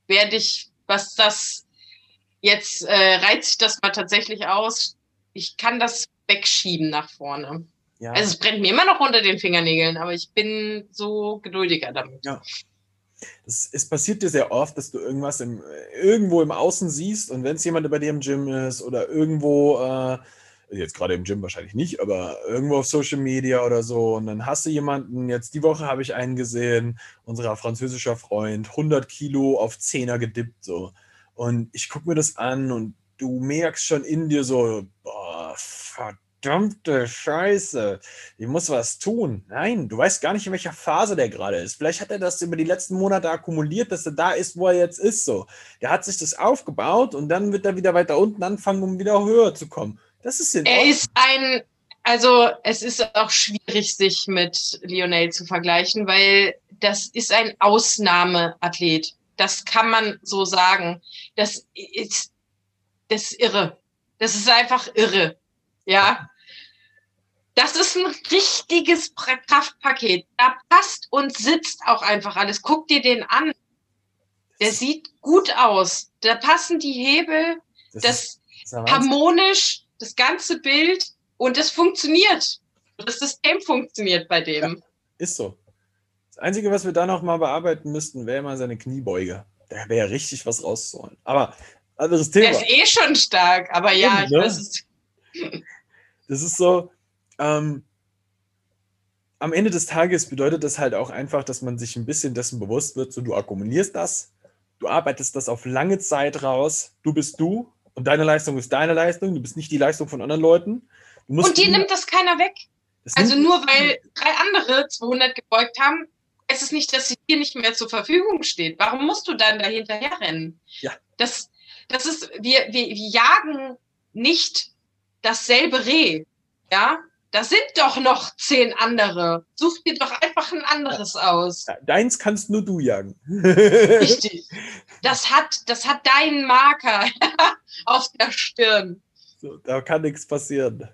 werde ich, was das jetzt äh, reizt sich das mal tatsächlich aus. Ich kann das wegschieben nach vorne. Ja. Also es brennt mir immer noch unter den Fingernägeln, aber ich bin so geduldiger damit. Ja das, es passiert dir sehr oft, dass du irgendwas im, irgendwo im Außen siehst und wenn es jemand bei dir im Gym ist oder irgendwo, äh, jetzt gerade im Gym wahrscheinlich nicht, aber irgendwo auf Social Media oder so und dann hast du jemanden, jetzt die Woche habe ich einen gesehen, unser französischer Freund, 100 Kilo auf Zehner gedippt so und ich gucke mir das an und du merkst schon in dir so, boah, verdammte Scheiße, ich muss was tun. Nein, du weißt gar nicht, in welcher Phase der gerade ist. Vielleicht hat er das über die letzten Monate akkumuliert, dass er da ist, wo er jetzt ist. So, der hat sich das aufgebaut und dann wird er wieder weiter unten anfangen, um wieder höher zu kommen. Das ist Er ist ein, also es ist auch schwierig, sich mit Lionel zu vergleichen, weil das ist ein Ausnahmeathlet. Das kann man so sagen. Das ist, das ist irre. Das ist einfach irre. Ja. Das ist ein richtiges Kraftpaket. Da passt und sitzt auch einfach alles. Guck dir den an. Der sieht gut aus. Da passen die Hebel, das, das harmonisch, das ganze Bild und es funktioniert. Das System funktioniert bei dem. Ja, ist so. Das Einzige, was wir da noch mal bearbeiten müssten, wäre mal seine Kniebeuge. Da wäre richtig was rauszuholen. Aber anderes Thema. Der ist eh schon stark, aber ja, Eben, ich ne? weiß es. Das ist so, ähm, am Ende des Tages bedeutet das halt auch einfach, dass man sich ein bisschen dessen bewusst wird, so du akkumulierst das, du arbeitest das auf lange Zeit raus, du bist du und deine Leistung ist deine Leistung, du bist nicht die Leistung von anderen Leuten. und die nimmt das keiner weg. Das also nur weil drei andere 200 gebeugt haben, ist es nicht, dass sie dir nicht mehr zur Verfügung steht. Warum musst du dann dahinterher rennen? Ja. Das, das ist, wir, wir, wir jagen nicht dasselbe Reh. Ja, da sind doch noch zehn andere. Such dir doch einfach ein anderes aus. Deins kannst nur du jagen. Richtig. Das hat, das hat deinen Marker auf der Stirn. So, da kann nichts passieren.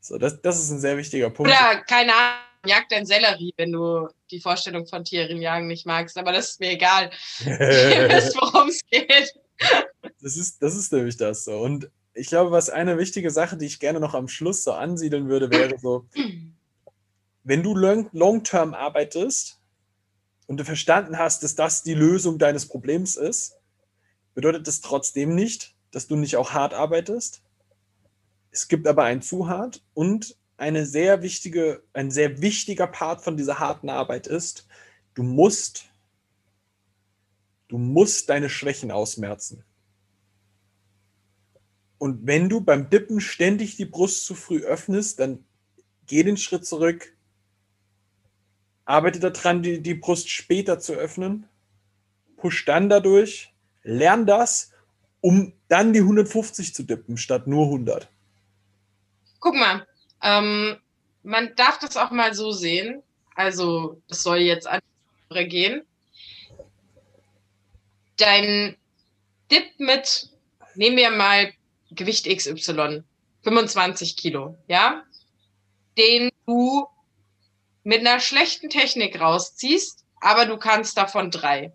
So, das, das ist ein sehr wichtiger Punkt. Oder, keine Ahnung, jag dein Sellerie, wenn du die Vorstellung von Tieren jagen nicht magst. Aber das ist mir egal. Ihr wisst, worum es geht. Das ist, das ist nämlich das so. Und ich glaube, was eine wichtige Sache, die ich gerne noch am Schluss so ansiedeln würde, wäre so, wenn du long-term arbeitest und du verstanden hast, dass das die Lösung deines Problems ist, bedeutet das trotzdem nicht, dass du nicht auch hart arbeitest. Es gibt aber ein zu hart und eine sehr wichtige, ein sehr wichtiger Part von dieser harten Arbeit ist, du musst, du musst deine Schwächen ausmerzen. Und wenn du beim Dippen ständig die Brust zu früh öffnest, dann geh den Schritt zurück, arbeite daran, die, die Brust später zu öffnen, push dann dadurch, lern das, um dann die 150 zu dippen, statt nur 100. Guck mal, ähm, man darf das auch mal so sehen. Also, das soll jetzt an gehen. Dein Dip mit, nehmen wir mal Gewicht XY, 25 Kilo, ja, den du mit einer schlechten Technik rausziehst, aber du kannst davon drei,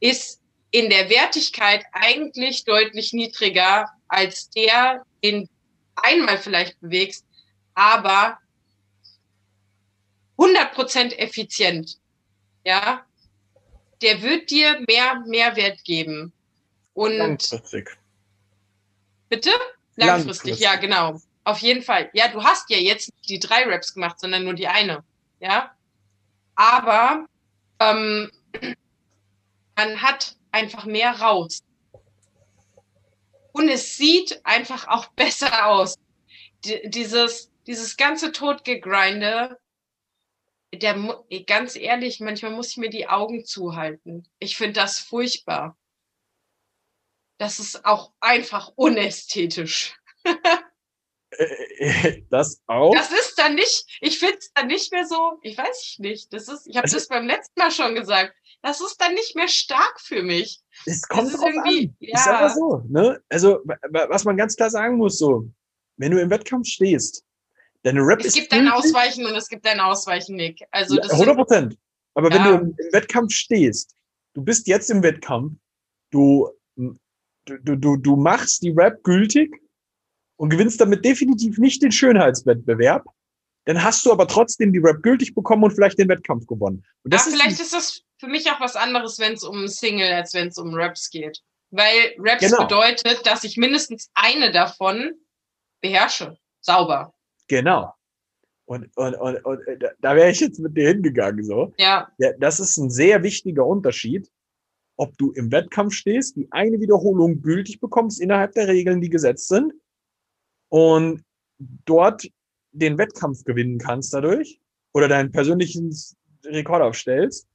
ist in der Wertigkeit eigentlich deutlich niedriger als der, den einmal vielleicht bewegst, aber 100% effizient. Ja, der wird dir mehr Mehrwert geben. Und Langfristig. Bitte? Langfristig, Langfristig, ja, genau. Auf jeden Fall. Ja, du hast ja jetzt nicht die drei Raps gemacht, sondern nur die eine. Ja. Aber ähm, man hat einfach mehr raus. Und es sieht einfach auch besser aus. D dieses, dieses ganze Totgegrinde, der, ganz ehrlich, manchmal muss ich mir die Augen zuhalten. Ich finde das furchtbar das ist auch einfach unästhetisch. das auch? Das ist dann nicht, ich finde es dann nicht mehr so, ich weiß ich nicht, das ist, ich habe also, das beim letzten Mal schon gesagt, das ist dann nicht mehr stark für mich. Es kommt drauf irgendwie, an. Ja. Ich sag mal so, ne? Also, was man ganz klar sagen muss, so, wenn du im Wettkampf stehst, deine Rap es ist. Es gibt ein Ausweichen und es gibt ein Ausweichen, Nick. Also, das 100 Prozent. Aber ja. wenn du im Wettkampf stehst, du bist jetzt im Wettkampf, du du, du, du machst die Rap gültig und gewinnst damit definitiv nicht den Schönheitswettbewerb. Dann hast du aber trotzdem die Rap gültig bekommen und vielleicht den Wettkampf gewonnen. Und das ja, ist vielleicht ist das für mich auch was anderes, wenn es um Single, als wenn es um Raps geht. Weil Raps genau. bedeutet, dass ich mindestens eine davon beherrsche. Sauber. Genau. Und, und, und, und da wäre ich jetzt mit dir hingegangen. So. Ja. ja. Das ist ein sehr wichtiger Unterschied ob du im Wettkampf stehst, die eine Wiederholung gültig bekommst innerhalb der Regeln, die gesetzt sind. Und dort den Wettkampf gewinnen kannst dadurch oder deinen persönlichen Rekord aufstellst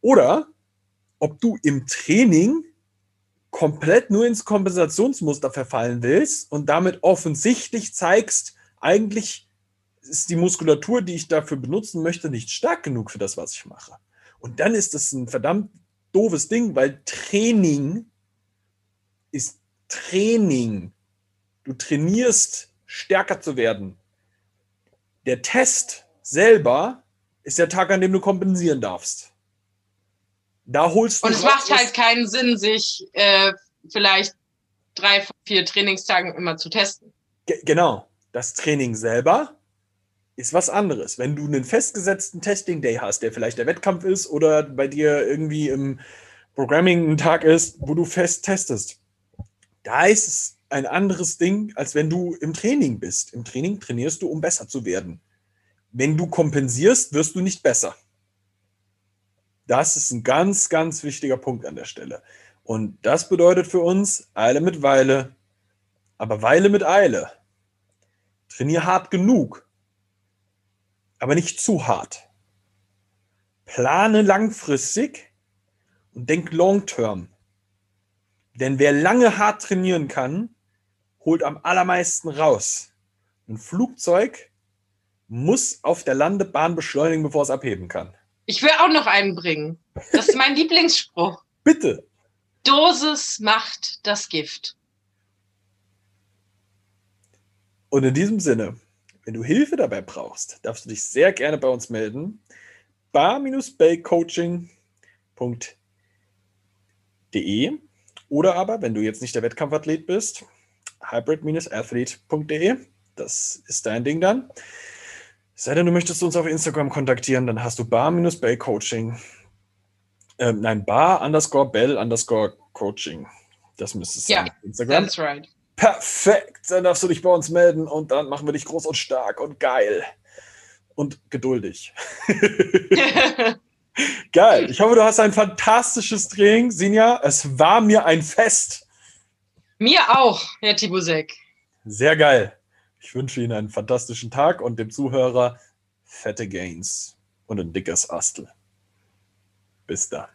oder ob du im Training komplett nur ins Kompensationsmuster verfallen willst und damit offensichtlich zeigst, eigentlich ist die Muskulatur, die ich dafür benutzen möchte, nicht stark genug für das, was ich mache. Und dann ist das ein verdammt doofes Ding, weil Training ist Training. Du trainierst, stärker zu werden. Der Test selber ist der Tag, an dem du kompensieren darfst. Da holst du. Und es macht halt keinen Sinn, sich äh, vielleicht drei, vier Trainingstagen immer zu testen. Ge genau. Das Training selber ist was anderes. Wenn du einen festgesetzten Testing Day hast, der vielleicht der Wettkampf ist oder bei dir irgendwie im Programming ein Tag ist, wo du fest testest, da ist es ein anderes Ding, als wenn du im Training bist. Im Training trainierst du, um besser zu werden. Wenn du kompensierst, wirst du nicht besser. Das ist ein ganz, ganz wichtiger Punkt an der Stelle. Und das bedeutet für uns Eile mit Weile, aber Weile mit Eile. Trainier hart genug, aber nicht zu hart. Plane langfristig und denk long term. Denn wer lange hart trainieren kann, holt am allermeisten raus. Ein Flugzeug muss auf der Landebahn beschleunigen, bevor es abheben kann. Ich will auch noch einen bringen. Das ist mein Lieblingsspruch. Bitte. Dosis macht das Gift. Und in diesem Sinne, wenn du Hilfe dabei brauchst, darfst du dich sehr gerne bei uns melden. bar-baycoaching.de oder aber, wenn du jetzt nicht der Wettkampfathlet bist, hybrid-athlete.de. Das ist dein Ding dann. Sei denn, du möchtest uns auf Instagram kontaktieren, dann hast du bar-bay-coaching. Ähm, nein, bar underscore bell underscore coaching. Das müsste es ja, sein. Instagram. That's right. Perfekt. Dann darfst du dich bei uns melden und dann machen wir dich groß und stark und geil. Und geduldig. geil. Ich hoffe, du hast ein fantastisches Training, Sinja. Es war mir ein Fest. Mir auch, Herr Tibusek. Sehr geil. Ich wünsche Ihnen einen fantastischen Tag und dem Zuhörer fette Gains und ein dickes Astel. Bis dann.